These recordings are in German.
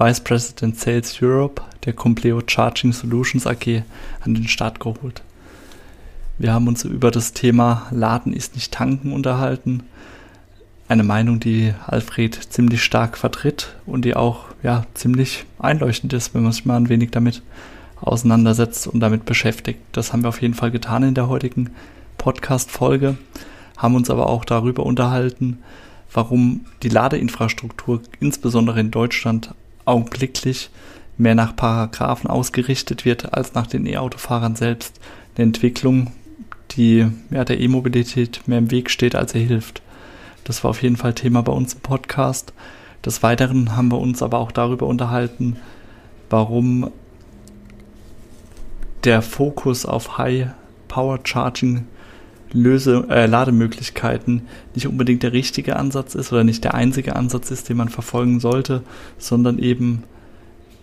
Vice President Sales Europe der Compleo Charging Solutions AG, an den Start geholt. Wir haben uns über das Thema Laden ist nicht tanken unterhalten. Eine Meinung, die Alfred ziemlich stark vertritt und die auch ja, ziemlich einleuchtend ist, wenn man sich mal ein wenig damit auseinandersetzt und damit beschäftigt. Das haben wir auf jeden Fall getan in der heutigen Podcast-Folge, haben uns aber auch darüber unterhalten, warum die Ladeinfrastruktur insbesondere in Deutschland augenblicklich mehr nach Paragraphen ausgerichtet wird als nach den E-Autofahrern selbst. Eine Entwicklung, die ja, der E-Mobilität mehr im Weg steht, als er hilft. Das war auf jeden Fall Thema bei uns im Podcast. Des Weiteren haben wir uns aber auch darüber unterhalten, warum der Fokus auf High Power Charging Löse, äh, Lademöglichkeiten nicht unbedingt der richtige Ansatz ist oder nicht der einzige Ansatz ist, den man verfolgen sollte, sondern eben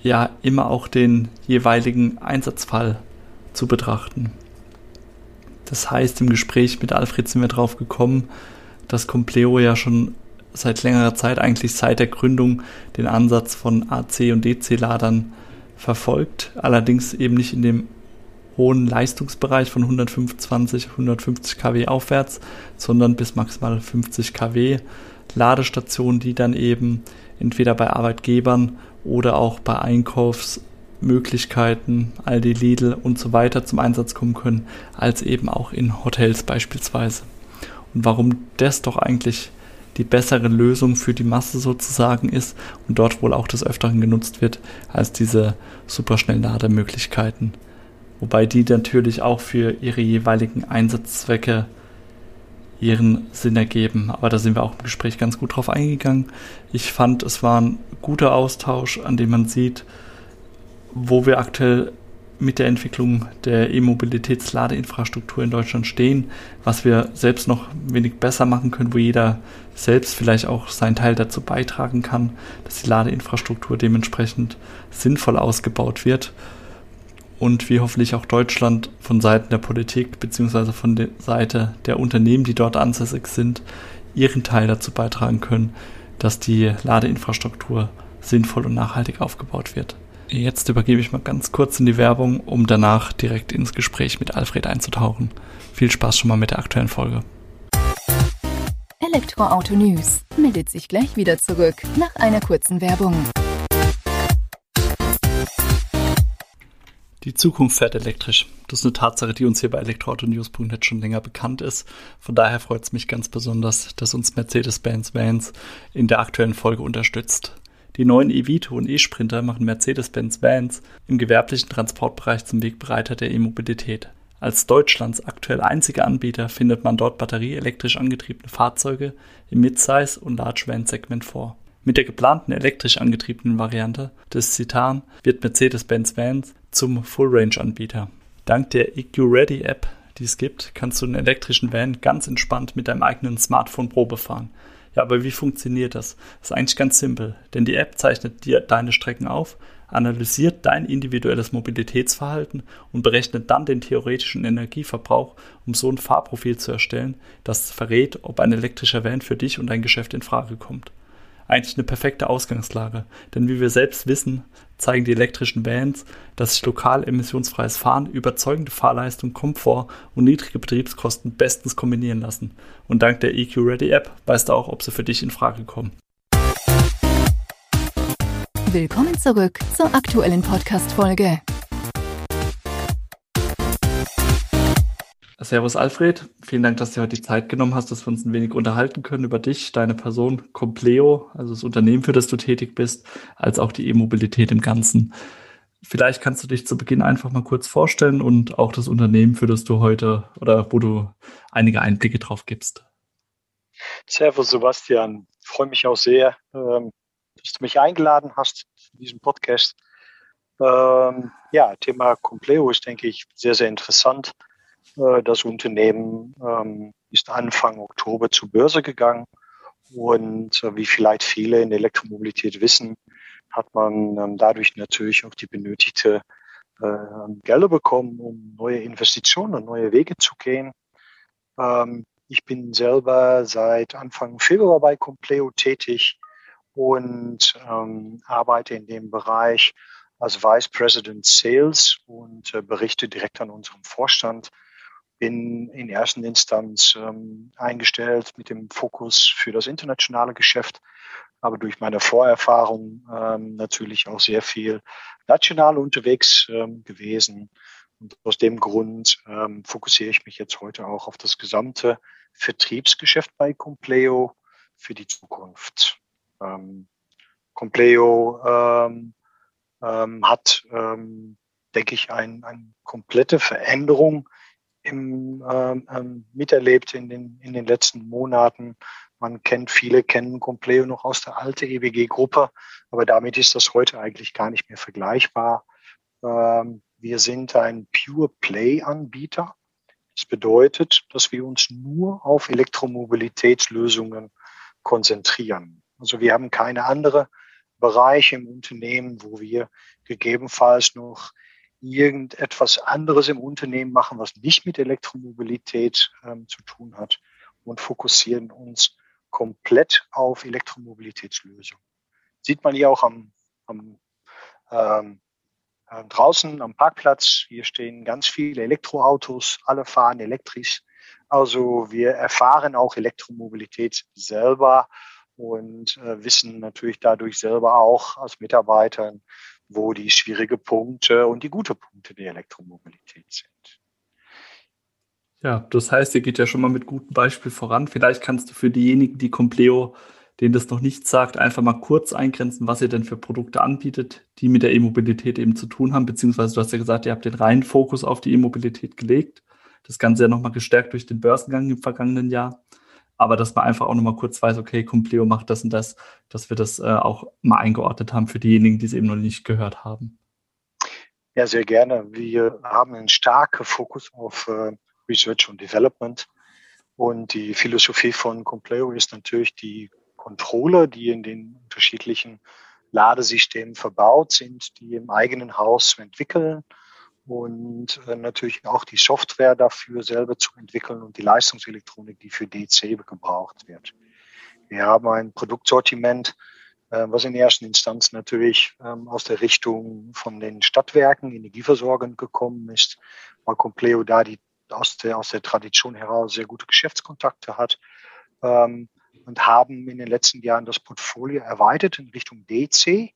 ja immer auch den jeweiligen Einsatzfall zu betrachten. Das heißt, im Gespräch mit Alfred sind wir drauf gekommen, dass Compleo ja schon seit längerer Zeit, eigentlich seit der Gründung, den Ansatz von AC- und DC-Ladern verfolgt, allerdings eben nicht in dem hohen Leistungsbereich von 125, 150 kW aufwärts, sondern bis maximal 50 kW Ladestationen, die dann eben entweder bei Arbeitgebern oder auch bei Einkaufsmöglichkeiten, Aldi, Lidl und so weiter zum Einsatz kommen können, als eben auch in Hotels beispielsweise. Und warum das doch eigentlich die bessere Lösung für die Masse sozusagen ist und dort wohl auch des Öfteren genutzt wird als diese superschnellen Lademöglichkeiten wobei die natürlich auch für ihre jeweiligen Einsatzzwecke ihren Sinn ergeben. Aber da sind wir auch im Gespräch ganz gut drauf eingegangen. Ich fand, es war ein guter Austausch, an dem man sieht, wo wir aktuell mit der Entwicklung der E-Mobilitätsladeinfrastruktur in Deutschland stehen, was wir selbst noch wenig besser machen können, wo jeder selbst vielleicht auch seinen Teil dazu beitragen kann, dass die Ladeinfrastruktur dementsprechend sinnvoll ausgebaut wird und wie hoffentlich auch Deutschland von Seiten der Politik beziehungsweise von der Seite der Unternehmen, die dort ansässig sind, ihren Teil dazu beitragen können, dass die Ladeinfrastruktur sinnvoll und nachhaltig aufgebaut wird. Jetzt übergebe ich mal ganz kurz in die Werbung, um danach direkt ins Gespräch mit Alfred einzutauchen. Viel Spaß schon mal mit der aktuellen Folge. Elektroauto News meldet sich gleich wieder zurück nach einer kurzen Werbung. Die Zukunft fährt elektrisch. Das ist eine Tatsache, die uns hier bei elektroautonews.net schon länger bekannt ist. Von daher freut es mich ganz besonders, dass uns Mercedes-Benz Vans in der aktuellen Folge unterstützt. Die neuen E-Vito und E-Sprinter machen Mercedes-Benz Vans im gewerblichen Transportbereich zum Wegbereiter der E-Mobilität. Als Deutschlands aktuell einziger Anbieter findet man dort batterieelektrisch angetriebene Fahrzeuge im Midsize- und Large-Van-Segment vor. Mit der geplanten elektrisch angetriebenen Variante des Citan wird Mercedes-Benz Vans zum Full-Range-Anbieter. Dank der EQ Ready App, die es gibt, kannst du einen elektrischen Van ganz entspannt mit deinem eigenen Smartphone Probe fahren. Ja, aber wie funktioniert das? Das ist eigentlich ganz simpel, denn die App zeichnet dir deine Strecken auf, analysiert dein individuelles Mobilitätsverhalten und berechnet dann den theoretischen Energieverbrauch, um so ein Fahrprofil zu erstellen, das verrät, ob ein elektrischer Van für dich und dein Geschäft in Frage kommt eigentlich eine perfekte Ausgangslage. Denn wie wir selbst wissen, zeigen die elektrischen Vans, dass sich lokal emissionsfreies Fahren, überzeugende Fahrleistung, Komfort und niedrige Betriebskosten bestens kombinieren lassen. Und dank der EQ Ready App weißt du auch, ob sie für dich in Frage kommen. Willkommen zurück zur aktuellen Podcast-Folge. Servus Alfred, vielen Dank, dass du heute die Zeit genommen hast, dass wir uns ein wenig unterhalten können über dich, deine Person, Compleo, also das Unternehmen, für das du tätig bist, als auch die E-Mobilität im Ganzen. Vielleicht kannst du dich zu Beginn einfach mal kurz vorstellen und auch das Unternehmen, für das du heute oder wo du einige Einblicke drauf gibst. Servus Sebastian, freue mich auch sehr, ähm, dass du mich eingeladen hast in diesem Podcast. Ähm, ja, Thema Compleo ist, denke ich, sehr, sehr interessant. Äh, das Unternehmen ähm, ist Anfang Oktober zur Börse gegangen. Und äh, wie vielleicht viele in der Elektromobilität wissen, hat man ähm, dadurch natürlich auch die benötigte äh, Gelder bekommen, um neue Investitionen und neue Wege zu gehen. Ähm, ich bin selber seit Anfang Februar bei Compleo tätig und arbeite in dem Bereich als Vice President Sales und berichte direkt an unserem Vorstand. Bin in erster Instanz ähm, eingestellt mit dem Fokus für das internationale Geschäft, aber durch meine Vorerfahrung ähm, natürlich auch sehr viel national unterwegs ähm, gewesen. Und aus dem Grund ähm, fokussiere ich mich jetzt heute auch auf das gesamte Vertriebsgeschäft bei Compleo für die Zukunft. Ähm, Compleo ähm, ähm, hat, ähm, denke ich, eine ein komplette Veränderung im, ähm, ähm, miterlebt in den, in den letzten Monaten. Man kennt, viele kennen Compleo noch aus der alten EWG-Gruppe, aber damit ist das heute eigentlich gar nicht mehr vergleichbar. Ähm, wir sind ein Pure Play-Anbieter. Das bedeutet, dass wir uns nur auf Elektromobilitätslösungen konzentrieren. Also wir haben keine andere Bereiche im Unternehmen, wo wir gegebenenfalls noch irgendetwas anderes im Unternehmen machen, was nicht mit Elektromobilität ähm, zu tun hat und fokussieren uns komplett auf Elektromobilitätslösungen. Sieht man hier auch am, am ähm, äh, draußen am Parkplatz. Hier stehen ganz viele Elektroautos, alle fahren elektrisch. Also wir erfahren auch Elektromobilität selber und äh, wissen natürlich dadurch selber auch als Mitarbeitern, wo die schwierige Punkte und die gute Punkte der Elektromobilität sind. Ja, das heißt, ihr geht ja schon mal mit gutem Beispiel voran. Vielleicht kannst du für diejenigen, die Compleo, denen das noch nicht sagt, einfach mal kurz eingrenzen, was ihr denn für Produkte anbietet, die mit der E-Mobilität eben zu tun haben, beziehungsweise du hast ja gesagt, ihr habt den reinen Fokus auf die E-Mobilität gelegt. Das Ganze ja nochmal gestärkt durch den Börsengang im vergangenen Jahr aber dass man einfach auch nochmal kurz weiß, okay, Compleo macht das und das, dass wir das äh, auch mal eingeordnet haben für diejenigen, die es eben noch nicht gehört haben. Ja, sehr gerne. Wir haben einen starken Fokus auf äh, Research und Development. Und die Philosophie von Compleo ist natürlich die Controller, die in den unterschiedlichen Ladesystemen verbaut sind, die im eigenen Haus zu entwickeln und äh, natürlich auch die Software dafür selber zu entwickeln und die Leistungselektronik, die für DC gebraucht wird. Wir haben ein Produktsortiment, äh, was in erster Instanz natürlich ähm, aus der Richtung von den Stadtwerken, Energieversorgern gekommen ist, weil Compleo da die aus der, aus der Tradition heraus sehr gute Geschäftskontakte hat ähm, und haben in den letzten Jahren das Portfolio erweitert in Richtung DC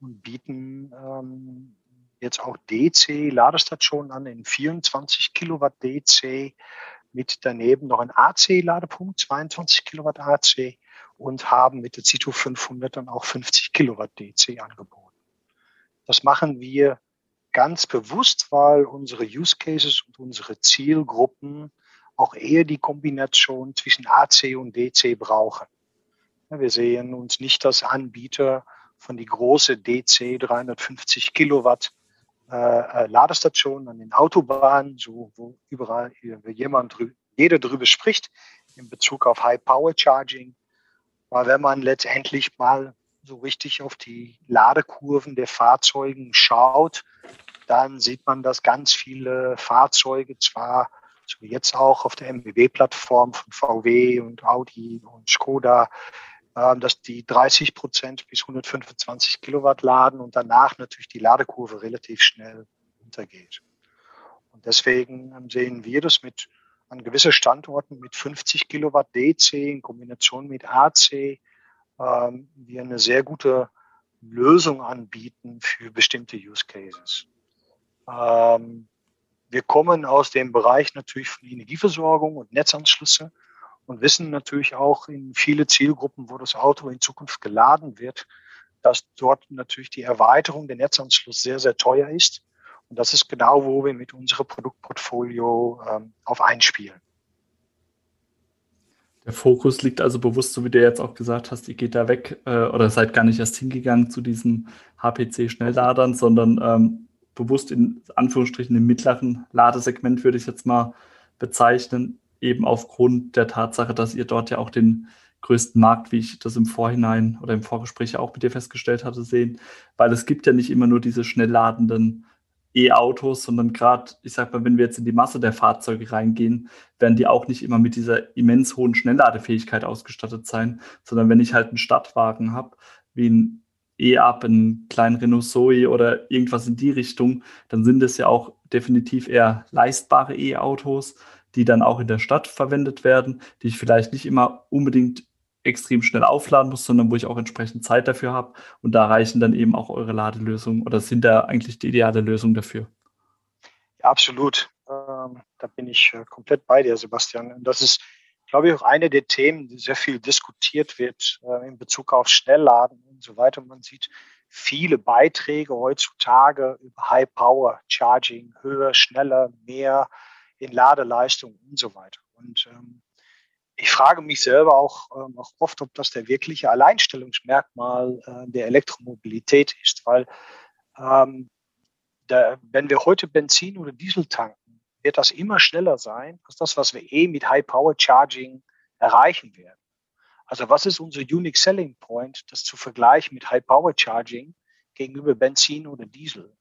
und bieten ähm, jetzt auch DC-Ladestationen an in 24 Kilowatt DC mit daneben noch ein AC-Ladepunkt, 22 Kilowatt AC und haben mit der Cito 500 dann auch 50 Kilowatt DC angeboten. Das machen wir ganz bewusst, weil unsere Use Cases und unsere Zielgruppen auch eher die Kombination zwischen AC und DC brauchen. Wir sehen uns nicht als Anbieter von die große DC 350 Kilowatt äh, äh, Ladestationen an den Autobahnen, so wo überall jemand drü jeder drüber spricht in Bezug auf High Power Charging. Weil wenn man letztendlich mal so richtig auf die Ladekurven der Fahrzeugen schaut, dann sieht man, dass ganz viele Fahrzeuge zwar so jetzt auch auf der MBW-Plattform von VW und Audi und Skoda dass die 30 Prozent bis 125 Kilowatt laden und danach natürlich die Ladekurve relativ schnell runtergeht. Und deswegen ähm, sehen wir das mit an gewissen Standorten mit 50 Kilowatt DC in Kombination mit AC ähm, wir eine sehr gute Lösung anbieten für bestimmte Use Cases. Ähm, wir kommen aus dem Bereich natürlich von Energieversorgung und Netzanschlüsse und wissen natürlich auch in viele Zielgruppen, wo das Auto in Zukunft geladen wird, dass dort natürlich die Erweiterung der Netzanschluss sehr, sehr teuer ist. Und das ist genau, wo wir mit unserem Produktportfolio ähm, auf einspielen. Der Fokus liegt also bewusst, so wie du jetzt auch gesagt hast, ihr geht da weg äh, oder seid gar nicht erst hingegangen zu diesen HPC-Schnellladern, sondern ähm, bewusst in Anführungsstrichen im mittleren Ladesegment würde ich jetzt mal bezeichnen, eben aufgrund der Tatsache, dass ihr dort ja auch den größten Markt, wie ich das im Vorhinein oder im Vorgespräch auch mit dir festgestellt hatte, sehen, weil es gibt ja nicht immer nur diese schnell ladenden E-Autos, sondern gerade, ich sag mal, wenn wir jetzt in die Masse der Fahrzeuge reingehen, werden die auch nicht immer mit dieser immens hohen Schnellladefähigkeit ausgestattet sein, sondern wenn ich halt einen Stadtwagen habe, wie ein E-Up, einen kleinen Renault Zoe oder irgendwas in die Richtung, dann sind es ja auch definitiv eher leistbare E-Autos, die dann auch in der Stadt verwendet werden, die ich vielleicht nicht immer unbedingt extrem schnell aufladen muss, sondern wo ich auch entsprechend Zeit dafür habe. Und da reichen dann eben auch eure Ladelösungen oder sind da eigentlich die ideale Lösung dafür? Ja, absolut. Ähm, da bin ich äh, komplett bei dir, Sebastian. Und das ist, glaube ich, auch eine der Themen, die sehr viel diskutiert wird äh, in Bezug auf Schnellladen und so weiter. Man sieht viele Beiträge heutzutage über High Power Charging, höher, schneller, mehr in Ladeleistung und so weiter. Und ähm, ich frage mich selber auch, ähm, auch oft, ob das der wirkliche Alleinstellungsmerkmal äh, der Elektromobilität ist, weil ähm, da, wenn wir heute Benzin oder Diesel tanken, wird das immer schneller sein als das, was wir eh mit High Power Charging erreichen werden. Also was ist unser Unique Selling Point, das zu vergleichen mit High Power Charging gegenüber Benzin oder Diesel?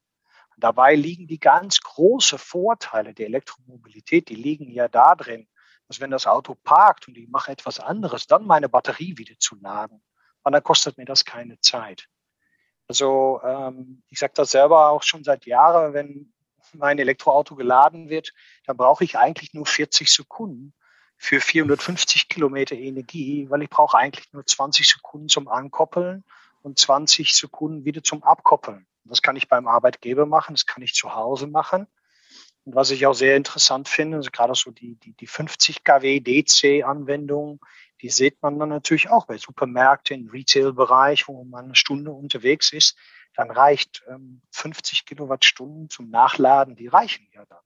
Dabei liegen die ganz großen Vorteile der Elektromobilität, die liegen ja da drin, dass wenn das Auto parkt und ich mache etwas anderes, dann meine Batterie wieder zu laden. Und dann kostet mir das keine Zeit. Also ähm, ich sage das selber auch schon seit Jahren, wenn mein Elektroauto geladen wird, dann brauche ich eigentlich nur 40 Sekunden für 450 Kilometer Energie, weil ich brauche eigentlich nur 20 Sekunden zum Ankoppeln und 20 Sekunden wieder zum Abkoppeln. Das kann ich beim Arbeitgeber machen, das kann ich zu Hause machen. Und was ich auch sehr interessant finde, also gerade so die, die, die 50 kW DC-Anwendung, die sieht man dann natürlich auch bei Supermärkten, im Retail-Bereich, wo man eine Stunde unterwegs ist. Dann reicht ähm, 50 Kilowattstunden zum Nachladen, die reichen ja dann.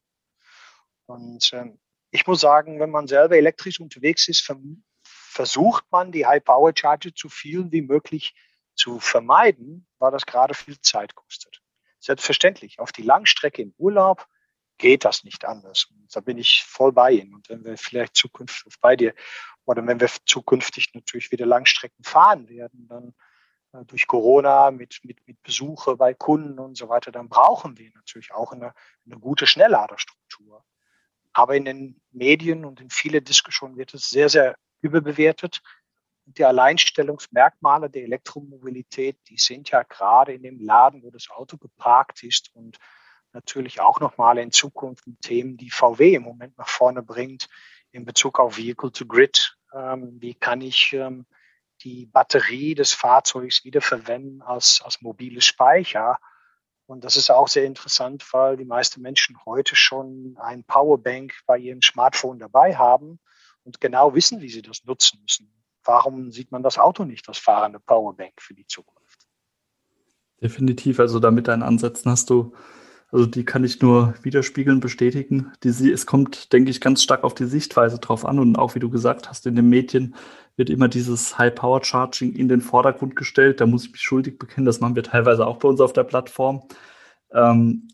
Und ähm, ich muss sagen, wenn man selber elektrisch unterwegs ist, versucht man die High-Power-Charger so viel wie möglich zu vermeiden, weil das gerade viel Zeit kostet. Selbstverständlich, auf die Langstrecke im Urlaub geht das nicht anders. Und da bin ich voll bei Ihnen. Und wenn wir vielleicht zukünftig bei dir oder wenn wir zukünftig natürlich wieder Langstrecken fahren werden, dann äh, durch Corona mit, mit, mit Besuche bei Kunden und so weiter, dann brauchen wir natürlich auch eine, eine gute Schnellladerstruktur. Aber in den Medien und in viele Diskussionen wird es sehr, sehr überbewertet. Die Alleinstellungsmerkmale der Elektromobilität, die sind ja gerade in dem Laden, wo das Auto geparkt ist und natürlich auch nochmal in Zukunft Themen, die VW im Moment nach vorne bringt in Bezug auf Vehicle to Grid. Ähm, wie kann ich ähm, die Batterie des Fahrzeugs wiederverwenden als, als mobile Speicher? Und das ist auch sehr interessant, weil die meisten Menschen heute schon ein Powerbank bei ihrem Smartphone dabei haben und genau wissen, wie sie das nutzen müssen. Warum sieht man das Auto nicht als fahrende Powerbank für die Zukunft? Definitiv. Also da mit deinen Ansätzen hast du also die kann ich nur widerspiegeln, bestätigen. Die, es kommt, denke ich, ganz stark auf die Sichtweise drauf an. Und auch wie du gesagt hast, in den Medien wird immer dieses High-Power-Charging in den Vordergrund gestellt. Da muss ich mich schuldig bekennen. Das machen wir teilweise auch bei uns auf der Plattform. Ähm,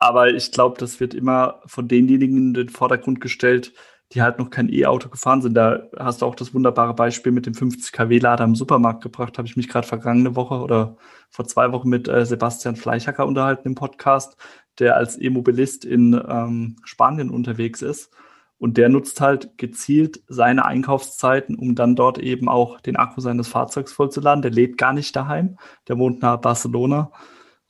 aber ich glaube, das wird immer von denjenigen in den Vordergrund gestellt, die halt noch kein E-Auto gefahren sind. Da hast du auch das wunderbare Beispiel mit dem 50 kW-Lader im Supermarkt gebracht. Habe ich mich gerade vergangene Woche oder vor zwei Wochen mit äh, Sebastian Fleichacker unterhalten im Podcast, der als E-Mobilist in ähm, Spanien unterwegs ist. Und der nutzt halt gezielt seine Einkaufszeiten, um dann dort eben auch den Akku seines Fahrzeugs vollzuladen. Der lebt gar nicht daheim, der wohnt nahe Barcelona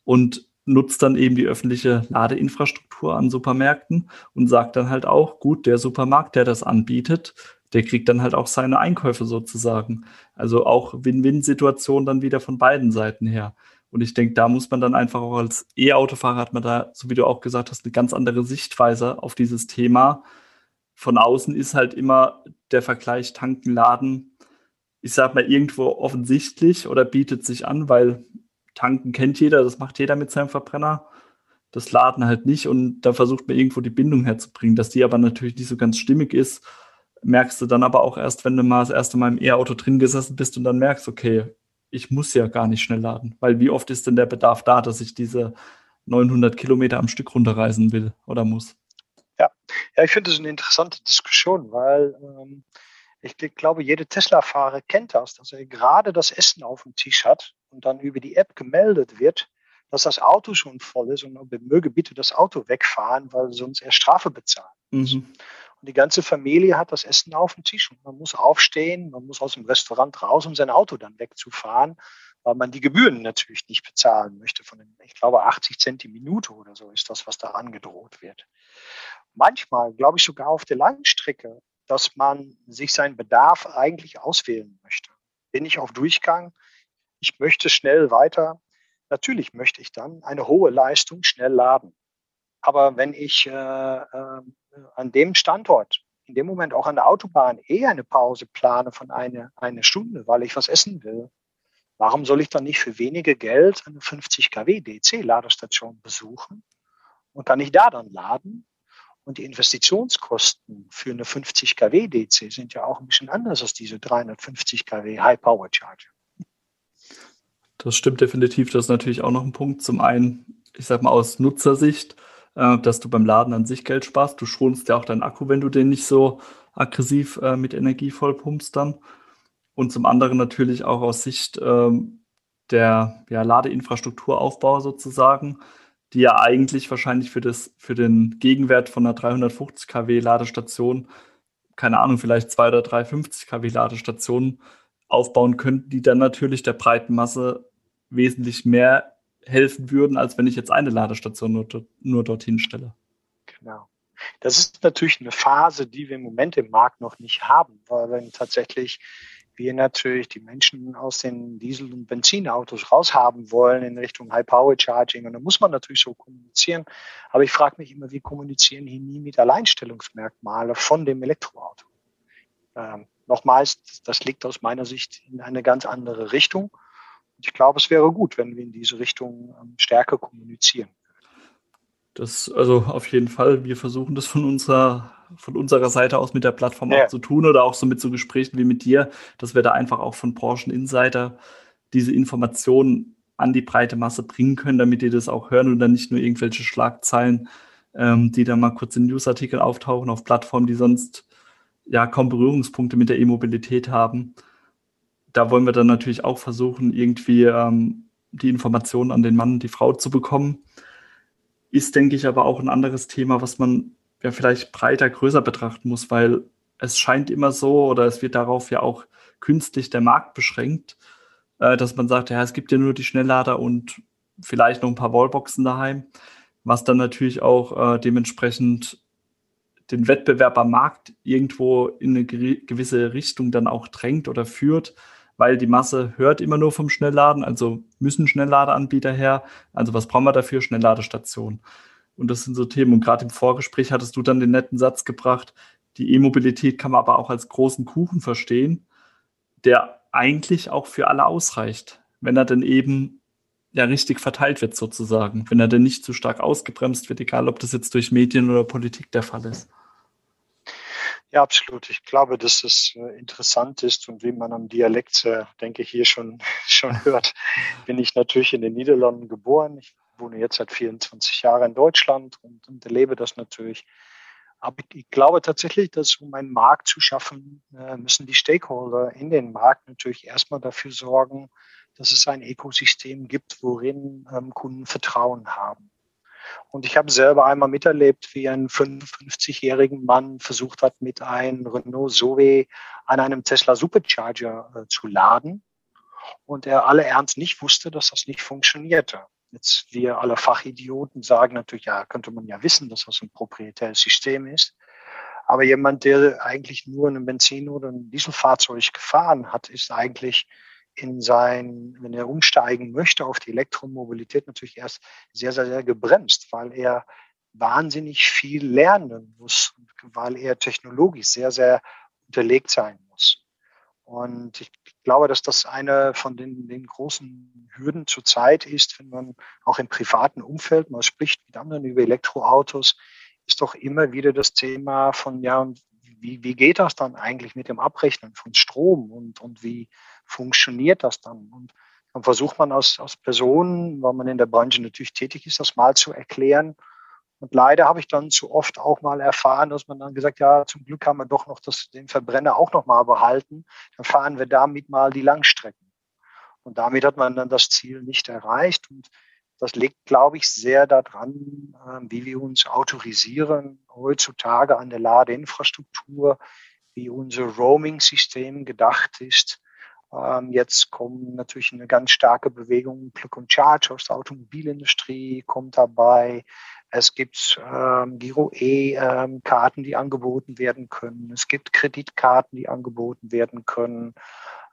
und nutzt dann eben die öffentliche Ladeinfrastruktur an Supermärkten und sagt dann halt auch, gut, der Supermarkt, der das anbietet, der kriegt dann halt auch seine Einkäufe sozusagen. Also auch Win-Win-Situation dann wieder von beiden Seiten her. Und ich denke, da muss man dann einfach auch als E-Autofahrer hat man da, so wie du auch gesagt hast, eine ganz andere Sichtweise auf dieses Thema. Von außen ist halt immer der Vergleich tanken, laden, ich sag mal, irgendwo offensichtlich oder bietet sich an, weil tanken kennt jeder, das macht jeder mit seinem Verbrenner. Das Laden halt nicht und da versucht man irgendwo die Bindung herzubringen, dass die aber natürlich nicht so ganz stimmig ist merkst du dann aber auch erst, wenn du mal das erste Mal im E-Auto drin gesessen bist und dann merkst, okay, ich muss ja gar nicht schnell laden. Weil wie oft ist denn der Bedarf da, dass ich diese 900 Kilometer am Stück runterreisen will oder muss? Ja, ja ich finde das eine interessante Diskussion, weil ähm, ich glaube, jede Tesla-Fahrer kennt das, dass er gerade das Essen auf dem Tisch hat und dann über die App gemeldet wird, dass das Auto schon voll ist und möge bitte das Auto wegfahren, weil sonst er Strafe bezahlen muss. Mhm. Und die ganze Familie hat das Essen auf dem Tisch und man muss aufstehen, man muss aus dem Restaurant raus, um sein Auto dann wegzufahren, weil man die Gebühren natürlich nicht bezahlen möchte. Von den, ich glaube, 80 Cent die Minute oder so ist das, was da angedroht wird. Manchmal, glaube ich, sogar auf der Langstrecke, dass man sich seinen Bedarf eigentlich auswählen möchte. Bin ich auf Durchgang? Ich möchte schnell weiter Natürlich möchte ich dann eine hohe Leistung schnell laden. Aber wenn ich äh, äh, an dem Standort, in dem Moment auch an der Autobahn, eh eine Pause plane von einer eine Stunde, weil ich was essen will, warum soll ich dann nicht für wenige Geld eine 50 kW DC-Ladestation besuchen und kann ich da dann laden? Und die Investitionskosten für eine 50 kW DC sind ja auch ein bisschen anders als diese 350 kW High Power Charger. Das stimmt definitiv. Das ist natürlich auch noch ein Punkt. Zum einen, ich sag mal aus Nutzersicht, äh, dass du beim Laden an sich Geld sparst. Du schonst ja auch deinen Akku, wenn du den nicht so aggressiv äh, mit Energie vollpumpst dann. Und zum anderen natürlich auch aus Sicht ähm, der ja, Ladeinfrastrukturaufbau sozusagen, die ja eigentlich wahrscheinlich für, das, für den Gegenwert von einer 350 kW Ladestation, keine Ahnung, vielleicht zwei oder drei 50 kW Ladestationen aufbauen könnten, die dann natürlich der breiten Masse wesentlich mehr helfen würden, als wenn ich jetzt eine Ladestation nur, nur dorthin stelle. Genau. Das ist natürlich eine Phase, die wir im Moment im Markt noch nicht haben, weil wenn tatsächlich wir natürlich die Menschen aus den Diesel- und Benzinautos raushaben wollen in Richtung High-Power-Charging. Und da muss man natürlich so kommunizieren. Aber ich frage mich immer, wie kommunizieren die nie mit Alleinstellungsmerkmale von dem Elektroauto? Ähm, nochmals, das liegt aus meiner Sicht in eine ganz andere Richtung. Und ich glaube, es wäre gut, wenn wir in diese Richtung ähm, stärker kommunizieren. Das, also auf jeden Fall. Wir versuchen das von unserer, von unserer Seite aus mit der Plattform ja. auch zu tun oder auch so mit so Gesprächen wie mit dir, dass wir da einfach auch von Branchen Insider diese Informationen an die breite Masse bringen können, damit die das auch hören und dann nicht nur irgendwelche Schlagzeilen, ähm, die dann mal kurz in Newsartikeln auftauchen auf Plattformen, die sonst ja kaum Berührungspunkte mit der E-Mobilität haben. Da wollen wir dann natürlich auch versuchen, irgendwie ähm, die Informationen an den Mann, die Frau zu bekommen. Ist, denke ich, aber auch ein anderes Thema, was man ja vielleicht breiter, größer betrachten muss, weil es scheint immer so oder es wird darauf ja auch künstlich der Markt beschränkt, äh, dass man sagt, ja, es gibt ja nur die Schnelllader und vielleicht noch ein paar Wallboxen daheim, was dann natürlich auch äh, dementsprechend den Wettbewerb am Markt irgendwo in eine gewisse Richtung dann auch drängt oder führt, weil die Masse hört immer nur vom Schnellladen, also müssen Schnellladeanbieter her. Also was brauchen wir dafür? Schnellladestationen. Und das sind so Themen. Und gerade im Vorgespräch hattest du dann den netten Satz gebracht, die E-Mobilität kann man aber auch als großen Kuchen verstehen, der eigentlich auch für alle ausreicht, wenn er denn eben ja richtig verteilt wird sozusagen, wenn er denn nicht zu stark ausgebremst wird, egal ob das jetzt durch Medien oder Politik der Fall ist. Ja, absolut. Ich glaube, dass es äh, interessant ist und wie man am Dialekt, äh, denke ich, hier schon, schon hört, bin ich natürlich in den Niederlanden geboren. Ich wohne jetzt seit 24 Jahren in Deutschland und, und erlebe das natürlich. Aber ich glaube tatsächlich, dass um einen Markt zu schaffen, äh, müssen die Stakeholder in den Markt natürlich erstmal dafür sorgen, dass es ein Ökosystem gibt, worin ähm, Kunden Vertrauen haben. Und ich habe selber einmal miterlebt, wie ein 55-jährigen Mann versucht hat, mit einem Renault Zoe an einem Tesla Supercharger äh, zu laden. Und er alle ernst nicht wusste, dass das nicht funktionierte. Jetzt wir alle Fachidioten sagen natürlich, ja, könnte man ja wissen, dass das ein proprietäres System ist. Aber jemand, der eigentlich nur ein Benzin- oder ein Dieselfahrzeug gefahren hat, ist eigentlich in sein, wenn er umsteigen möchte auf die Elektromobilität, natürlich erst sehr, sehr, sehr gebremst, weil er wahnsinnig viel lernen muss, weil er technologisch sehr, sehr unterlegt sein muss. Und ich glaube, dass das eine von den, den großen Hürden zurzeit ist, wenn man auch im privaten Umfeld mal spricht mit anderen über Elektroautos, ist doch immer wieder das Thema von, ja, wie, wie geht das dann eigentlich mit dem Abrechnen von Strom und, und wie funktioniert das dann? Und dann versucht man als, als Person, weil man in der Branche natürlich tätig ist, das mal zu erklären. Und leider habe ich dann zu oft auch mal erfahren, dass man dann gesagt, ja, zum Glück haben wir doch noch das, den Verbrenner auch noch mal behalten. Dann fahren wir damit mal die Langstrecken. Und damit hat man dann das Ziel nicht erreicht. Und das liegt, glaube ich, sehr daran, ähm, wie wir uns autorisieren heutzutage an der Ladeinfrastruktur, wie unser Roaming-System gedacht ist. Ähm, jetzt kommen natürlich eine ganz starke Bewegung, Plug and Charge aus der Automobilindustrie kommt dabei. Es gibt ähm, Giro-E-Karten, die angeboten werden können. Es gibt Kreditkarten, die angeboten werden können.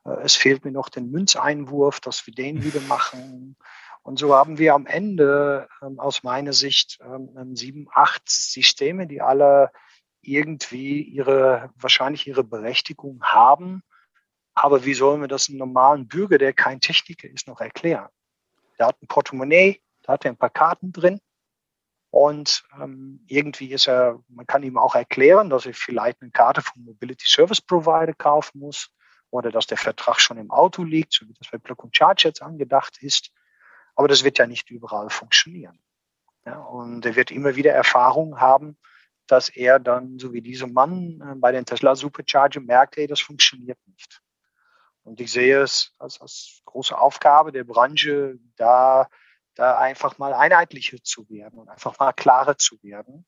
Äh, es fehlt mir noch den Münzeinwurf, dass wir den wieder machen. Und so haben wir am Ende ähm, aus meiner Sicht ähm, sieben, acht Systeme, die alle irgendwie ihre, wahrscheinlich ihre Berechtigung haben. Aber wie sollen wir das einem normalen Bürger, der kein Techniker ist, noch erklären? Der hat ein Portemonnaie, da hat er ein paar Karten drin. Und ähm, irgendwie ist er, man kann ihm auch erklären, dass er vielleicht eine Karte vom Mobility Service Provider kaufen muss oder dass der Vertrag schon im Auto liegt, so wie das bei Plug and Charge jetzt angedacht ist. Aber das wird ja nicht überall funktionieren. Ja, und er wird immer wieder Erfahrung haben, dass er dann, so wie dieser Mann äh, bei den Tesla Supercharger merkt, hey, das funktioniert nicht. Und ich sehe es als, als große Aufgabe der Branche, da, da einfach mal einheitlicher zu werden und einfach mal klarer zu werden.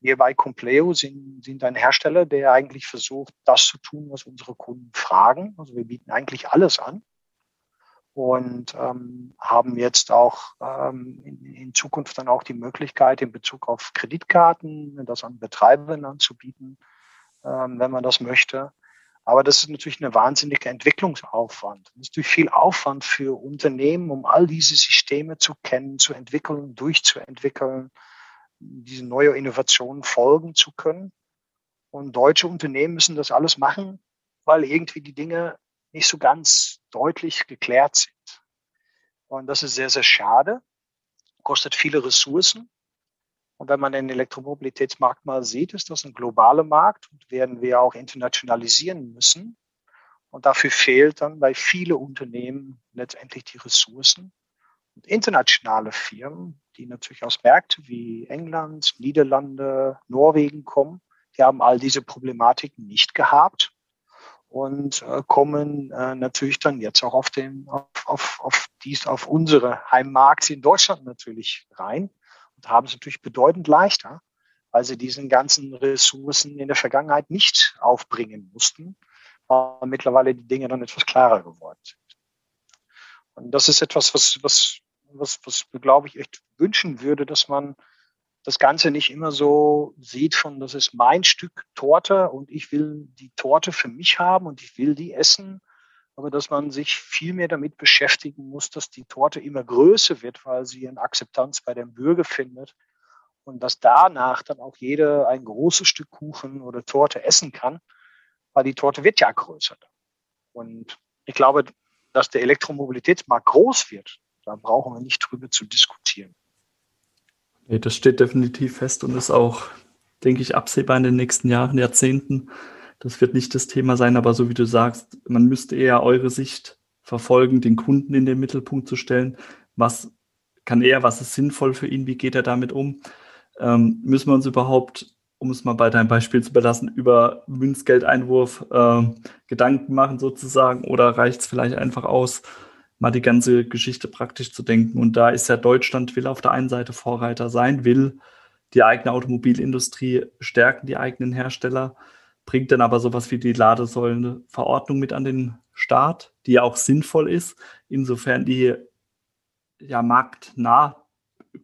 Wir bei Compleo sind, sind ein Hersteller, der eigentlich versucht, das zu tun, was unsere Kunden fragen. Also wir bieten eigentlich alles an und ähm, haben jetzt auch ähm, in, in, Zukunft dann auch die Möglichkeit, in Bezug auf Kreditkarten das an Betreiber anzubieten, ähm, wenn man das möchte. Aber das ist natürlich eine wahnsinnige Entwicklungsaufwand. Das ist natürlich viel Aufwand für Unternehmen, um all diese Systeme zu kennen, zu entwickeln, durchzuentwickeln, diese neue Innovationen folgen zu können. Und deutsche Unternehmen müssen das alles machen, weil irgendwie die Dinge nicht so ganz deutlich geklärt sind. Und das ist sehr, sehr schade, kostet viele Ressourcen. Und wenn man den Elektromobilitätsmarkt mal sieht, ist das ein globaler Markt und werden wir auch internationalisieren müssen. Und dafür fehlt dann bei vielen Unternehmen letztendlich die Ressourcen. Und internationale Firmen, die natürlich aus Märkten wie England, Niederlande, Norwegen kommen, die haben all diese Problematiken nicht gehabt und äh, kommen äh, natürlich dann jetzt auch auf den auf, auf, auf dies auf unsere Heimmarkt in Deutschland natürlich rein und haben es natürlich bedeutend leichter, weil sie diesen ganzen Ressourcen in der Vergangenheit nicht aufbringen mussten, weil mittlerweile die Dinge dann etwas klarer geworden sind. Und das ist etwas, was was was, was glaube ich echt wünschen würde, dass man das Ganze nicht immer so sieht von, das ist mein Stück Torte und ich will die Torte für mich haben und ich will die essen, aber dass man sich viel mehr damit beschäftigen muss, dass die Torte immer größer wird, weil sie eine Akzeptanz bei dem Bürger findet und dass danach dann auch jeder ein großes Stück Kuchen oder Torte essen kann, weil die Torte wird ja größer. Und ich glaube, dass der Elektromobilitätsmarkt groß wird, da brauchen wir nicht drüber zu diskutieren. Nee, das steht definitiv fest und ist auch, denke ich, absehbar in den nächsten Jahren, Jahrzehnten. Das wird nicht das Thema sein, aber so wie du sagst, man müsste eher eure Sicht verfolgen, den Kunden in den Mittelpunkt zu stellen. Was kann er, was ist sinnvoll für ihn, wie geht er damit um? Ähm, müssen wir uns überhaupt, um es mal bei deinem Beispiel zu belassen, über Münzgeldeinwurf äh, Gedanken machen sozusagen oder reicht es vielleicht einfach aus, mal die ganze Geschichte praktisch zu denken. Und da ist ja Deutschland will auf der einen Seite Vorreiter sein, will die eigene Automobilindustrie stärken, die eigenen Hersteller, bringt dann aber sowas wie die Ladesäulenverordnung mit an den Start, die ja auch sinnvoll ist, insofern die ja marktnah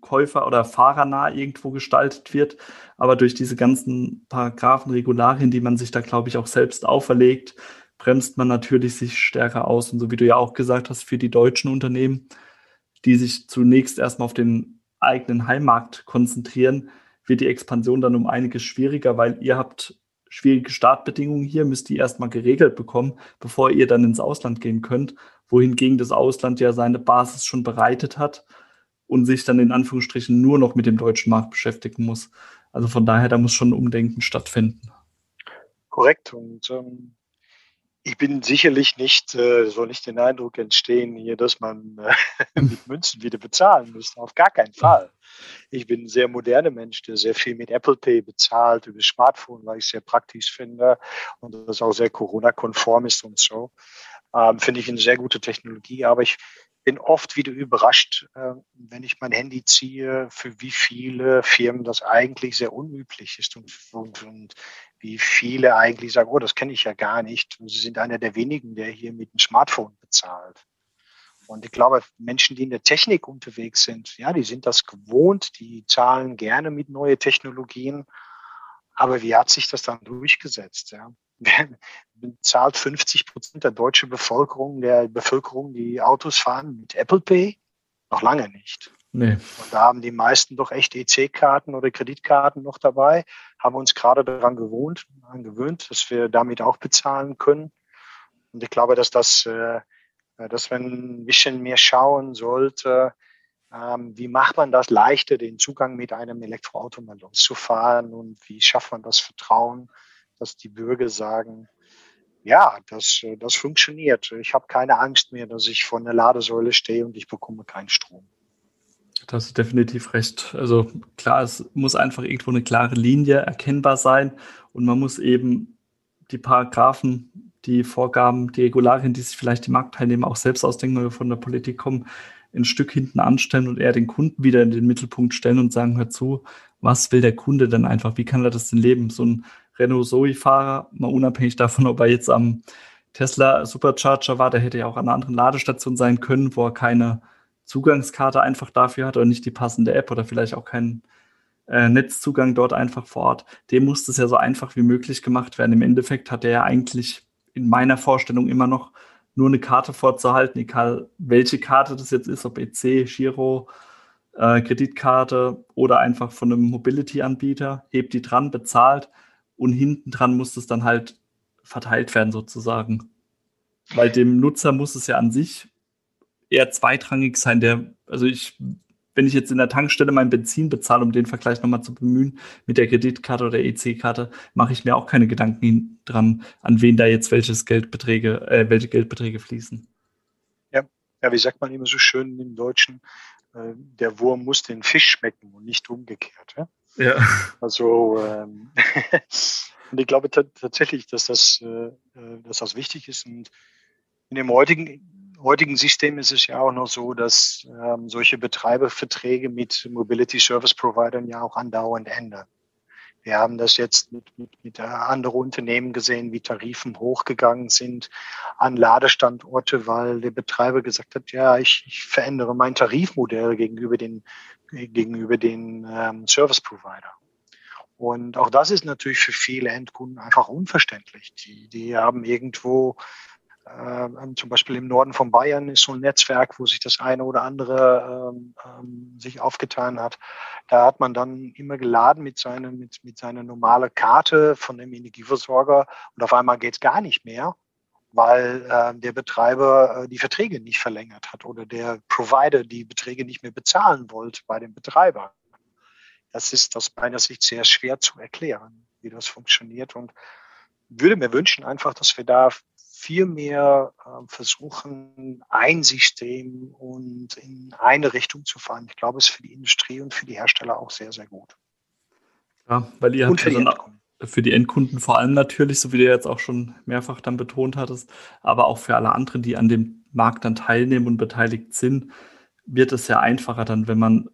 Käufer oder fahrernah irgendwo gestaltet wird. Aber durch diese ganzen Paragraphen, Regularien, die man sich da, glaube ich, auch selbst auferlegt, bremst man natürlich sich stärker aus. Und so wie du ja auch gesagt hast, für die deutschen Unternehmen, die sich zunächst erstmal auf den eigenen Heimmarkt konzentrieren, wird die Expansion dann um einiges schwieriger, weil ihr habt schwierige Startbedingungen hier, müsst ihr erstmal geregelt bekommen, bevor ihr dann ins Ausland gehen könnt, wohingegen das Ausland ja seine Basis schon bereitet hat und sich dann in Anführungsstrichen nur noch mit dem deutschen Markt beschäftigen muss. Also von daher, da muss schon ein Umdenken stattfinden. korrekt. Und ähm, ich bin sicherlich nicht, äh, soll nicht den Eindruck entstehen hier, dass man äh, mit Münzen wieder bezahlen müsste. Auf gar keinen Fall. Ich bin ein sehr moderner Mensch, der sehr viel mit Apple Pay bezahlt, über Smartphone, weil ich es sehr praktisch finde und das auch sehr Corona-konform ist und so. Ähm, finde ich eine sehr gute Technologie, aber ich bin oft wieder überrascht, äh, wenn ich mein Handy ziehe, für wie viele Firmen das eigentlich sehr unüblich ist und, und, und wie viele eigentlich sagen, oh, das kenne ich ja gar nicht. Und sie sind einer der wenigen, der hier mit dem Smartphone bezahlt. Und ich glaube, Menschen, die in der Technik unterwegs sind, ja, die sind das gewohnt, die zahlen gerne mit neuen Technologien. Aber wie hat sich das dann durchgesetzt? Ja? Zahlt 50 Prozent der deutschen Bevölkerung, der Bevölkerung, die Autos fahren mit Apple Pay? Noch lange nicht. Nee. Und da haben die meisten doch echt EC-Karten oder Kreditkarten noch dabei, haben uns gerade daran gewohnt, gewöhnt, dass wir damit auch bezahlen können. Und ich glaube, dass das, äh, dass man ein bisschen mehr schauen sollte, ähm, wie macht man das leichter, den Zugang mit einem Elektroauto mal loszufahren und wie schafft man das Vertrauen, dass die Bürger sagen, ja, das, das funktioniert. Ich habe keine Angst mehr, dass ich vor einer Ladesäule stehe und ich bekomme keinen Strom. Da hast du definitiv recht. Also klar, es muss einfach irgendwo eine klare Linie erkennbar sein und man muss eben die Paragraphen, die Vorgaben, die Regularien, die sich vielleicht die Marktteilnehmer auch selbst ausdenken oder von der Politik kommen, ein Stück hinten anstellen und eher den Kunden wieder in den Mittelpunkt stellen und sagen, hör zu, was will der Kunde denn einfach? Wie kann er das denn leben? So ein Renault Zoe-Fahrer, mal unabhängig davon, ob er jetzt am Tesla Supercharger war, der hätte ja auch an einer anderen Ladestation sein können, wo er keine Zugangskarte einfach dafür hat oder nicht die passende App oder vielleicht auch keinen äh, Netzzugang dort einfach vor Ort, dem muss das ja so einfach wie möglich gemacht werden. Im Endeffekt hat er ja eigentlich in meiner Vorstellung immer noch nur eine Karte vorzuhalten, egal welche Karte das jetzt ist, ob EC, Giro, äh, Kreditkarte oder einfach von einem Mobility-Anbieter, hebt die dran, bezahlt und hinten dran muss es dann halt verteilt werden sozusagen. Weil dem Nutzer muss es ja an sich eher zweitrangig sein. Der, also ich, wenn ich jetzt in der Tankstelle mein Benzin bezahle, um den Vergleich nochmal zu bemühen, mit der Kreditkarte oder EC-Karte, mache ich mir auch keine Gedanken dran, an wen da jetzt welches Geldbeträge, äh, welche Geldbeträge fließen. Ja, ja, wie sagt man immer so schön im Deutschen, äh, der Wurm muss den Fisch schmecken und nicht umgekehrt. Ja. ja. Also ähm, und ich glaube tatsächlich, dass das, äh, äh, dass das wichtig ist und in dem heutigen heutigen System ist es ja auch noch so, dass ähm, solche Betreiberverträge mit Mobility Service Providern ja auch andauernd ändern. Wir haben das jetzt mit, mit, mit anderen Unternehmen gesehen, wie Tarifen hochgegangen sind an Ladestandorte, weil der Betreiber gesagt hat, ja, ich, ich verändere mein Tarifmodell gegenüber den, gegenüber den ähm, Service Provider. Und auch das ist natürlich für viele Endkunden einfach unverständlich. Die, die haben irgendwo äh, zum Beispiel im Norden von Bayern ist so ein Netzwerk, wo sich das eine oder andere ähm, ähm, sich aufgetan hat. Da hat man dann immer geladen mit seiner, mit, mit seiner normalen Karte von dem Energieversorger und auf einmal geht es gar nicht mehr, weil äh, der Betreiber äh, die Verträge nicht verlängert hat oder der Provider die Beträge nicht mehr bezahlen wollte bei dem Betreiber. Das ist aus meiner Sicht sehr schwer zu erklären, wie das funktioniert und würde mir wünschen einfach, dass wir da viel mehr äh, versuchen, ein System und in eine Richtung zu fahren. Ich glaube, es ist für die Industrie und für die Hersteller auch sehr, sehr gut. Ja, weil ihr und für, die für die Endkunden vor allem natürlich, so wie du jetzt auch schon mehrfach dann betont hattest, aber auch für alle anderen, die an dem Markt dann teilnehmen und beteiligt sind, wird es ja einfacher dann, wenn man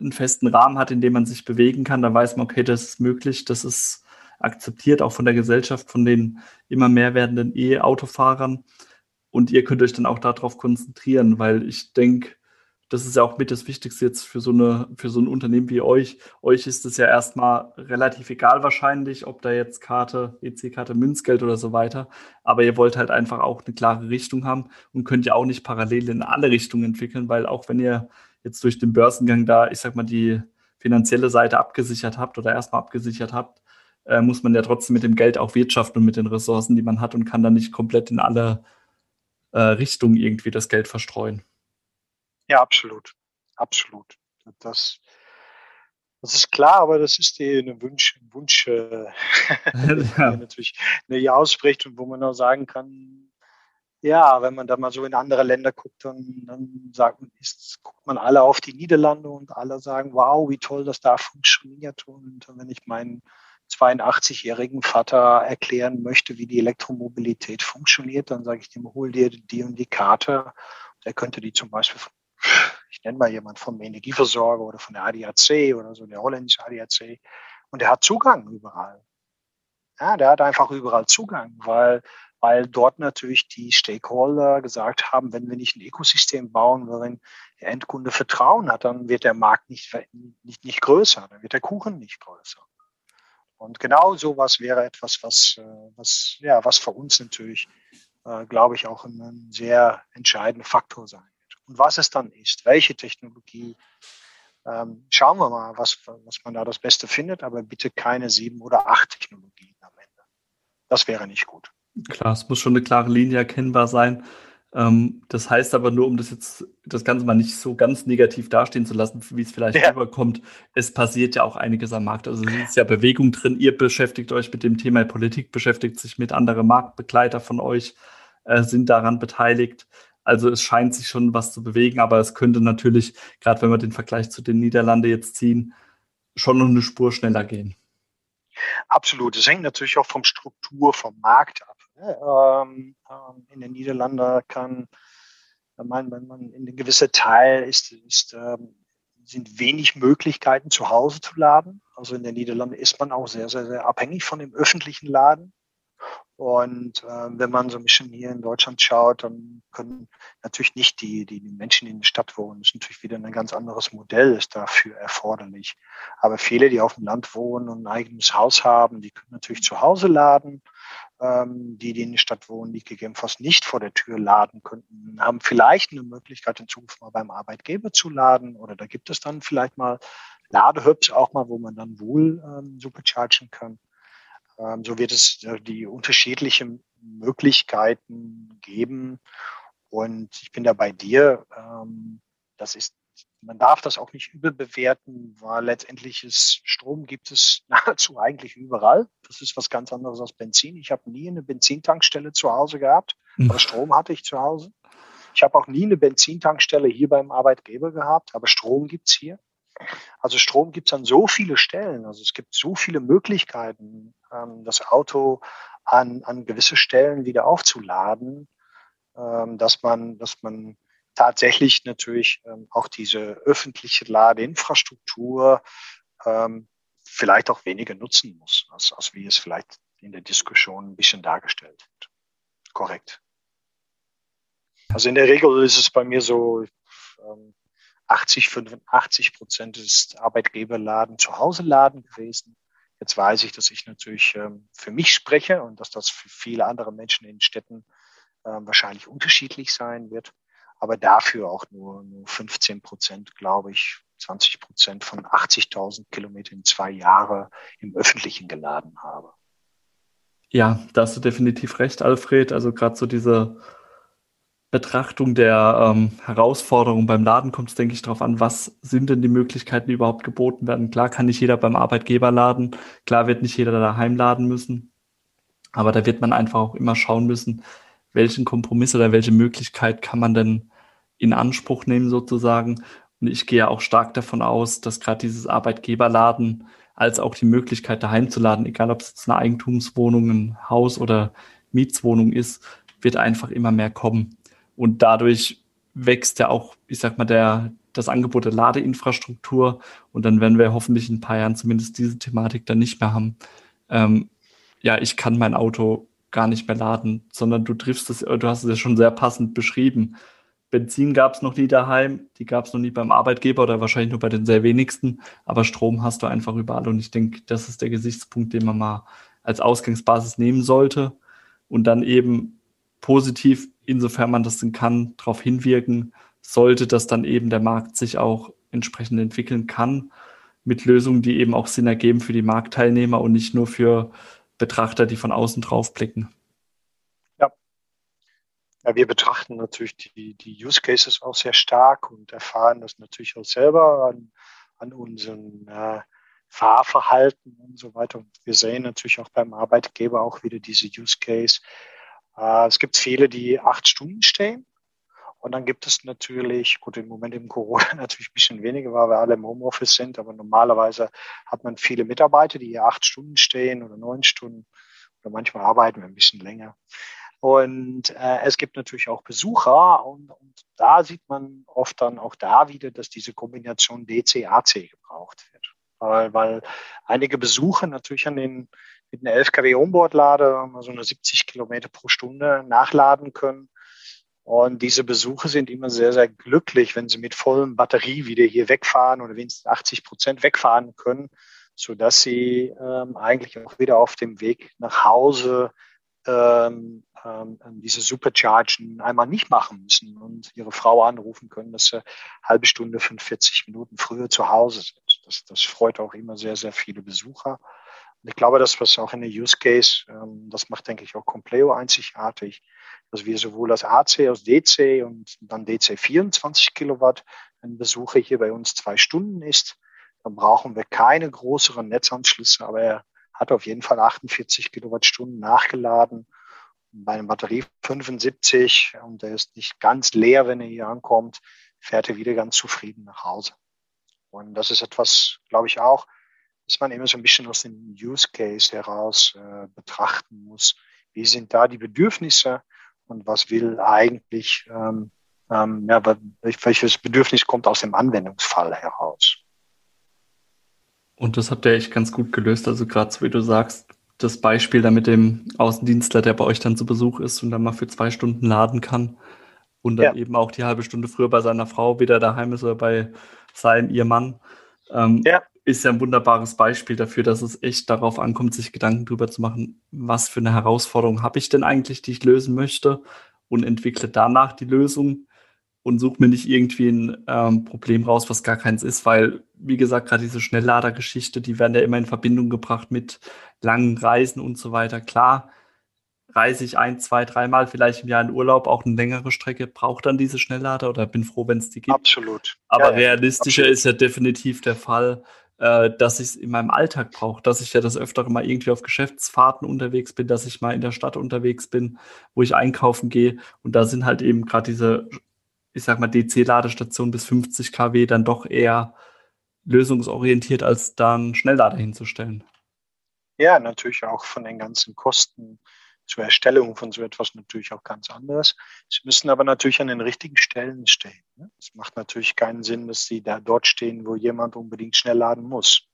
einen festen Rahmen hat, in dem man sich bewegen kann, dann weiß man, okay, das ist möglich, das ist akzeptiert, auch von der Gesellschaft, von den immer mehr werdenden E-Autofahrern. Und ihr könnt euch dann auch darauf konzentrieren, weil ich denke, das ist ja auch mit das Wichtigste jetzt für so, eine, für so ein Unternehmen wie euch. Euch ist es ja erstmal relativ egal wahrscheinlich, ob da jetzt Karte, EC-Karte, Münzgeld oder so weiter. Aber ihr wollt halt einfach auch eine klare Richtung haben und könnt ja auch nicht parallel in alle Richtungen entwickeln, weil auch wenn ihr jetzt durch den Börsengang da, ich sag mal, die finanzielle Seite abgesichert habt oder erstmal abgesichert habt, äh, muss man ja trotzdem mit dem Geld auch wirtschaften und mit den Ressourcen, die man hat und kann dann nicht komplett in alle äh, Richtungen irgendwie das Geld verstreuen. Ja, absolut. Absolut. Das, Das ist klar, aber das ist die eine Wunsch, Wunsch äh, ja. natürlich eine ausspricht und wo man auch sagen kann, ja, wenn man da mal so in andere Länder guckt, dann, dann sagt man, ist, guckt man alle auf die Niederlande und alle sagen, wow, wie toll das da funktioniert. Und wenn ich meinen 82-jährigen Vater erklären möchte, wie die Elektromobilität funktioniert, dann sage ich dem, hol dir die und die Karte. Der könnte die zum Beispiel, ich nenne mal jemand vom Energieversorger oder von der ADAC oder so, der holländische ADAC. Und der hat Zugang überall. Ja, der hat einfach überall Zugang, weil, weil dort natürlich die Stakeholder gesagt haben, wenn wir nicht ein Ökosystem bauen, wenn der Endkunde Vertrauen hat, dann wird der Markt nicht, nicht, nicht größer, dann wird der Kuchen nicht größer. Und genau sowas wäre etwas, was, äh, was, ja, was für uns natürlich, äh, glaube ich, auch ein, sehr entscheidender Faktor sein wird. Und was es dann ist, welche Technologie, ähm, schauen wir mal, was, was man da das Beste findet, aber bitte keine sieben oder acht Technologien am Ende. Das wäre nicht gut. Klar, es muss schon eine klare Linie erkennbar sein. Ähm, das heißt aber nur, um das jetzt das Ganze mal nicht so ganz negativ dastehen zu lassen, wie es vielleicht ja. rüberkommt, es passiert ja auch einiges am Markt. Also es ist ja Bewegung drin. Ihr beschäftigt euch mit dem Thema Politik, beschäftigt sich mit anderen Marktbegleiter von euch, äh, sind daran beteiligt. Also es scheint sich schon was zu bewegen, aber es könnte natürlich, gerade wenn wir den Vergleich zu den Niederlanden jetzt ziehen, schon noch eine Spur schneller gehen. Absolut. Es hängt natürlich auch vom Struktur, vom Markt ab. Ähm, ähm, in den Niederlanden kann man, wenn man in einem gewissen Teil ist, ist ähm, sind wenig Möglichkeiten zu Hause zu laden. Also in den Niederlanden ist man auch sehr, sehr, sehr abhängig von dem öffentlichen Laden. Und äh, wenn man so ein bisschen hier in Deutschland schaut, dann können natürlich nicht die, die, die Menschen, die in der Stadt wohnen, das ist natürlich wieder ein ganz anderes Modell ist dafür erforderlich. Aber viele, die auf dem Land wohnen und ein eigenes Haus haben, die können natürlich zu Hause laden. Ähm, die, die in der Stadt wohnen, die gegebenenfalls nicht vor der Tür laden könnten, haben vielleicht eine Möglichkeit, in Zukunft mal beim Arbeitgeber zu laden. Oder da gibt es dann vielleicht mal Ladehubs auch mal, wo man dann wohl ähm, superchargen kann. Ähm, so wird es äh, die unterschiedlichen Möglichkeiten geben. Und ich bin da bei dir. Ähm, das ist, man darf das auch nicht überbewerten, weil letztendlich ist Strom gibt es nahezu eigentlich überall. Das ist was ganz anderes als Benzin. Ich habe nie eine Benzintankstelle zu Hause gehabt, aber Strom hatte ich zu Hause. Ich habe auch nie eine Benzintankstelle hier beim Arbeitgeber gehabt, aber Strom gibt's hier. Also Strom gibt es an so viele Stellen. Also es gibt so viele Möglichkeiten, ähm, das Auto an, an gewisse Stellen wieder aufzuladen, ähm, dass man, dass man tatsächlich natürlich ähm, auch diese öffentliche Ladeinfrastruktur ähm, vielleicht auch weniger nutzen muss, als, als wie es vielleicht in der Diskussion ein bisschen dargestellt wird. Korrekt. Also in der Regel ist es bei mir so, ähm, 80, 85 Prozent ist Arbeitgeberladen zu Hause Laden gewesen. Jetzt weiß ich, dass ich natürlich ähm, für mich spreche und dass das für viele andere Menschen in Städten ähm, wahrscheinlich unterschiedlich sein wird. Aber dafür auch nur, nur 15 Prozent, glaube ich, 20 Prozent von 80.000 Kilometern in zwei Jahre im Öffentlichen geladen habe. Ja, da hast du definitiv recht, Alfred. Also gerade so diese Betrachtung der ähm, Herausforderung beim Laden kommt es, denke ich, darauf an, was sind denn die Möglichkeiten, die überhaupt geboten werden. Klar kann nicht jeder beim Arbeitgeber laden, klar wird nicht jeder daheim laden müssen, aber da wird man einfach auch immer schauen müssen, welchen Kompromiss oder welche Möglichkeit kann man denn in Anspruch nehmen sozusagen. Und ich gehe auch stark davon aus, dass gerade dieses Arbeitgeberladen als auch die Möglichkeit daheim zu laden, egal ob es jetzt eine Eigentumswohnung, ein Haus oder Mietswohnung ist, wird einfach immer mehr kommen. Und dadurch wächst ja auch, ich sag mal, der, das Angebot der Ladeinfrastruktur. Und dann werden wir hoffentlich in ein paar Jahren zumindest diese Thematik dann nicht mehr haben. Ähm, ja, ich kann mein Auto gar nicht mehr laden, sondern du triffst es, du hast es ja schon sehr passend beschrieben. Benzin gab es noch nie daheim, die gab es noch nie beim Arbeitgeber oder wahrscheinlich nur bei den sehr wenigsten, aber Strom hast du einfach überall und ich denke, das ist der Gesichtspunkt, den man mal als Ausgangsbasis nehmen sollte und dann eben positiv insofern man das denn kann, darauf hinwirken sollte, dass dann eben der Markt sich auch entsprechend entwickeln kann mit Lösungen, die eben auch Sinn ergeben für die Marktteilnehmer und nicht nur für Betrachter, die von außen drauf blicken. Ja. ja wir betrachten natürlich die, die Use Cases auch sehr stark und erfahren das natürlich auch selber an, an unseren äh, Fahrverhalten und so weiter. Und wir sehen natürlich auch beim Arbeitgeber auch wieder diese Use Case. Äh, es gibt viele, die acht Stunden stehen. Und dann gibt es natürlich, gut, im Moment im Corona natürlich ein bisschen weniger, weil wir alle im Homeoffice sind, aber normalerweise hat man viele Mitarbeiter, die hier acht Stunden stehen oder neun Stunden oder manchmal arbeiten wir ein bisschen länger. Und äh, es gibt natürlich auch Besucher und, und da sieht man oft dann auch da wieder, dass diese Kombination DC-AC gebraucht wird weil, weil einige Besucher natürlich an den mit einer 11 kW Onboard-Lader, so eine 70 Kilometer pro Stunde nachladen können. Und diese Besucher sind immer sehr, sehr glücklich, wenn sie mit vollem Batterie wieder hier wegfahren oder wenigstens 80 Prozent wegfahren können, so dass sie ähm, eigentlich auch wieder auf dem Weg nach Hause ähm, ähm, diese Superchargen einmal nicht machen müssen und ihre Frau anrufen können, dass sie halbe Stunde, 45 Minuten früher zu Hause sind. Das, das freut auch immer sehr, sehr viele Besucher. Und ich glaube, das, was auch in der Use Case, ähm, das macht, denke ich, auch Compleo einzigartig, dass wir sowohl als AC als DC und dann DC 24 Kilowatt, ein Besucher hier bei uns zwei Stunden ist, dann brauchen wir keine größeren Netzanschlüsse, aber er hat auf jeden Fall 48 Kilowattstunden nachgeladen. Bei einer Batterie 75 und der ist nicht ganz leer, wenn er hier ankommt, fährt er wieder ganz zufrieden nach Hause. Und das ist etwas, glaube ich auch, dass man immer so ein bisschen aus dem Use Case heraus äh, betrachten muss. Wie sind da die Bedürfnisse und was will eigentlich, ähm, ähm, ja, welches Bedürfnis kommt aus dem Anwendungsfall heraus? Und das habt ihr echt ganz gut gelöst. Also gerade so wie du sagst, das Beispiel da mit dem Außendienstler, der bei euch dann zu Besuch ist und dann mal für zwei Stunden laden kann und dann ja. eben auch die halbe Stunde früher bei seiner Frau wieder daheim ist oder bei sein, ihr Mann, ähm, ja. ist ja ein wunderbares Beispiel dafür, dass es echt darauf ankommt, sich Gedanken darüber zu machen, was für eine Herausforderung habe ich denn eigentlich, die ich lösen möchte und entwickle danach die Lösung und suche mir nicht irgendwie ein ähm, Problem raus, was gar keins ist, weil, wie gesagt, gerade diese Schnellladergeschichte, die werden ja immer in Verbindung gebracht mit langen Reisen und so weiter. Klar, reise ich ein, zwei, dreimal vielleicht im Jahr in Urlaub, auch eine längere Strecke, braucht dann diese Schnelllader oder bin froh, wenn es die gibt. Absolut. Aber ja, realistischer absolut. ist ja definitiv der Fall, äh, dass ich es in meinem Alltag brauche, dass ich ja das öftere mal irgendwie auf Geschäftsfahrten unterwegs bin, dass ich mal in der Stadt unterwegs bin, wo ich einkaufen gehe. Und da sind halt eben gerade diese, ich sag mal, DC-Ladestationen bis 50 kW dann doch eher lösungsorientiert, als dann Schnelllader hinzustellen. Ja, natürlich auch von den ganzen Kosten zur Erstellung von so etwas natürlich auch ganz anders. Sie müssen aber natürlich an den richtigen Stellen stehen. Ne? Es macht natürlich keinen Sinn, dass Sie da dort stehen, wo jemand unbedingt schnell laden muss.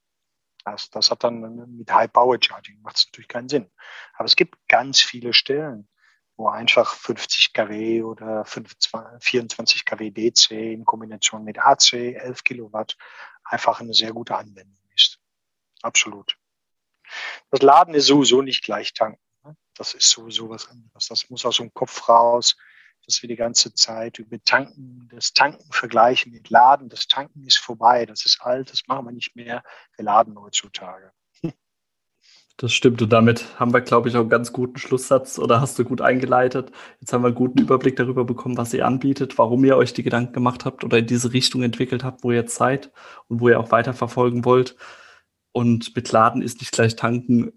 Das, das hat dann mit High Power Charging macht es natürlich keinen Sinn. Aber es gibt ganz viele Stellen, wo einfach 50 kW oder 24 kW DC in Kombination mit AC, 11 Kilowatt, einfach eine sehr gute Anwendung ist. Absolut. Das Laden ist sowieso nicht gleich tanken. Das ist sowieso was anderes. Das muss aus dem Kopf raus, dass wir die ganze Zeit über Tanken, das Tanken vergleichen mit Laden. Das Tanken ist vorbei, das ist alt, das machen wir nicht mehr. Wir laden heutzutage. Das stimmt und damit haben wir, glaube ich, auch einen ganz guten Schlusssatz oder hast du gut eingeleitet. Jetzt haben wir einen guten Überblick darüber bekommen, was ihr anbietet, warum ihr euch die Gedanken gemacht habt oder in diese Richtung entwickelt habt, wo ihr jetzt seid und wo ihr auch weiterverfolgen wollt. Und mit Laden ist nicht gleich tanken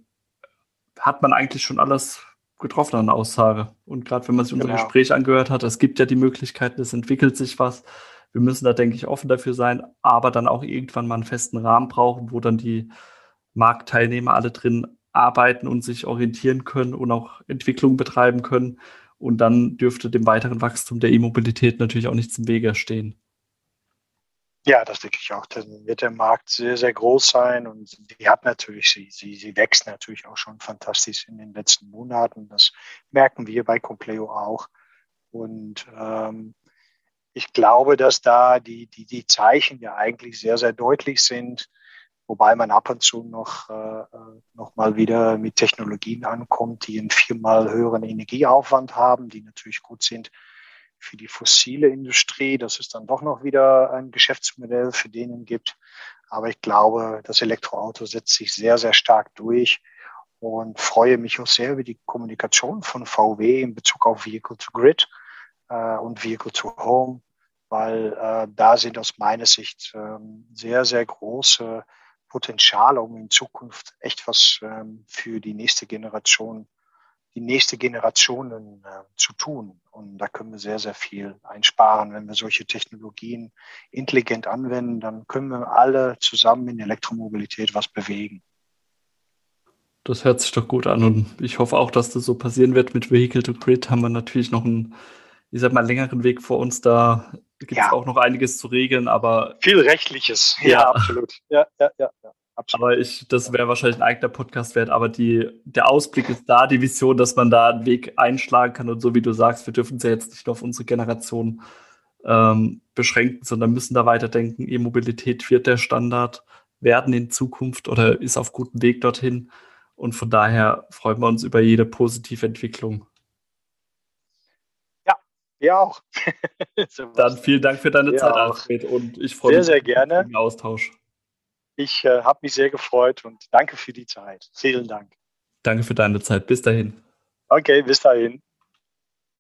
hat man eigentlich schon alles getroffen an Aussage. Und gerade wenn man sich unser genau. Gespräch angehört hat, es gibt ja die Möglichkeiten, es entwickelt sich was. Wir müssen da, denke ich, offen dafür sein, aber dann auch irgendwann mal einen festen Rahmen brauchen, wo dann die Marktteilnehmer alle drin arbeiten und sich orientieren können und auch Entwicklung betreiben können. Und dann dürfte dem weiteren Wachstum der E-Mobilität natürlich auch nichts im Wege stehen. Ja, das denke ich auch. Dann wird der Markt sehr, sehr groß sein und die hat natürlich, sie, sie, sie wächst natürlich auch schon fantastisch in den letzten Monaten. Das merken wir bei Compleo auch. Und ähm, ich glaube, dass da die, die, die Zeichen ja eigentlich sehr, sehr deutlich sind, wobei man ab und zu noch, äh, noch mal wieder mit Technologien ankommt, die einen viermal höheren Energieaufwand haben, die natürlich gut sind für die fossile Industrie, dass es dann doch noch wieder ein Geschäftsmodell für denen gibt. Aber ich glaube, das Elektroauto setzt sich sehr, sehr stark durch und freue mich auch sehr über die Kommunikation von VW in Bezug auf Vehicle to Grid äh, und Vehicle to Home. weil äh, da sind aus meiner Sicht ähm, sehr, sehr große Potenziale, um in Zukunft echt was ähm, für die nächste Generation, die nächste Generationen äh, zu tun. Und da können wir sehr, sehr viel einsparen. Wenn wir solche Technologien intelligent anwenden, dann können wir alle zusammen in Elektromobilität was bewegen. Das hört sich doch gut an und ich hoffe auch, dass das so passieren wird. Mit Vehicle to Grid haben wir natürlich noch einen, ich sag mal, längeren Weg vor uns. Da gibt es ja. auch noch einiges zu regeln, aber. Viel Rechtliches, ja, ja absolut. Ja, ja, ja. ja. Absolut. Aber ich, das wäre wahrscheinlich ein eigener Podcast wert, aber die, der Ausblick ist da, die Vision, dass man da einen Weg einschlagen kann. Und so wie du sagst, wir dürfen es ja jetzt nicht nur auf unsere Generation ähm, beschränken, sondern müssen da weiterdenken. E-Mobilität wird der Standard werden in Zukunft oder ist auf gutem Weg dorthin. Und von daher freuen wir uns über jede positive Entwicklung. Ja, auch. Dann vielen Dank für deine wir Zeit. Alfred. Und ich freue mich sehr gerne. auf den Austausch. Ich äh, habe mich sehr gefreut und danke für die Zeit. Vielen Dank. Danke für deine Zeit. Bis dahin. Okay, bis dahin.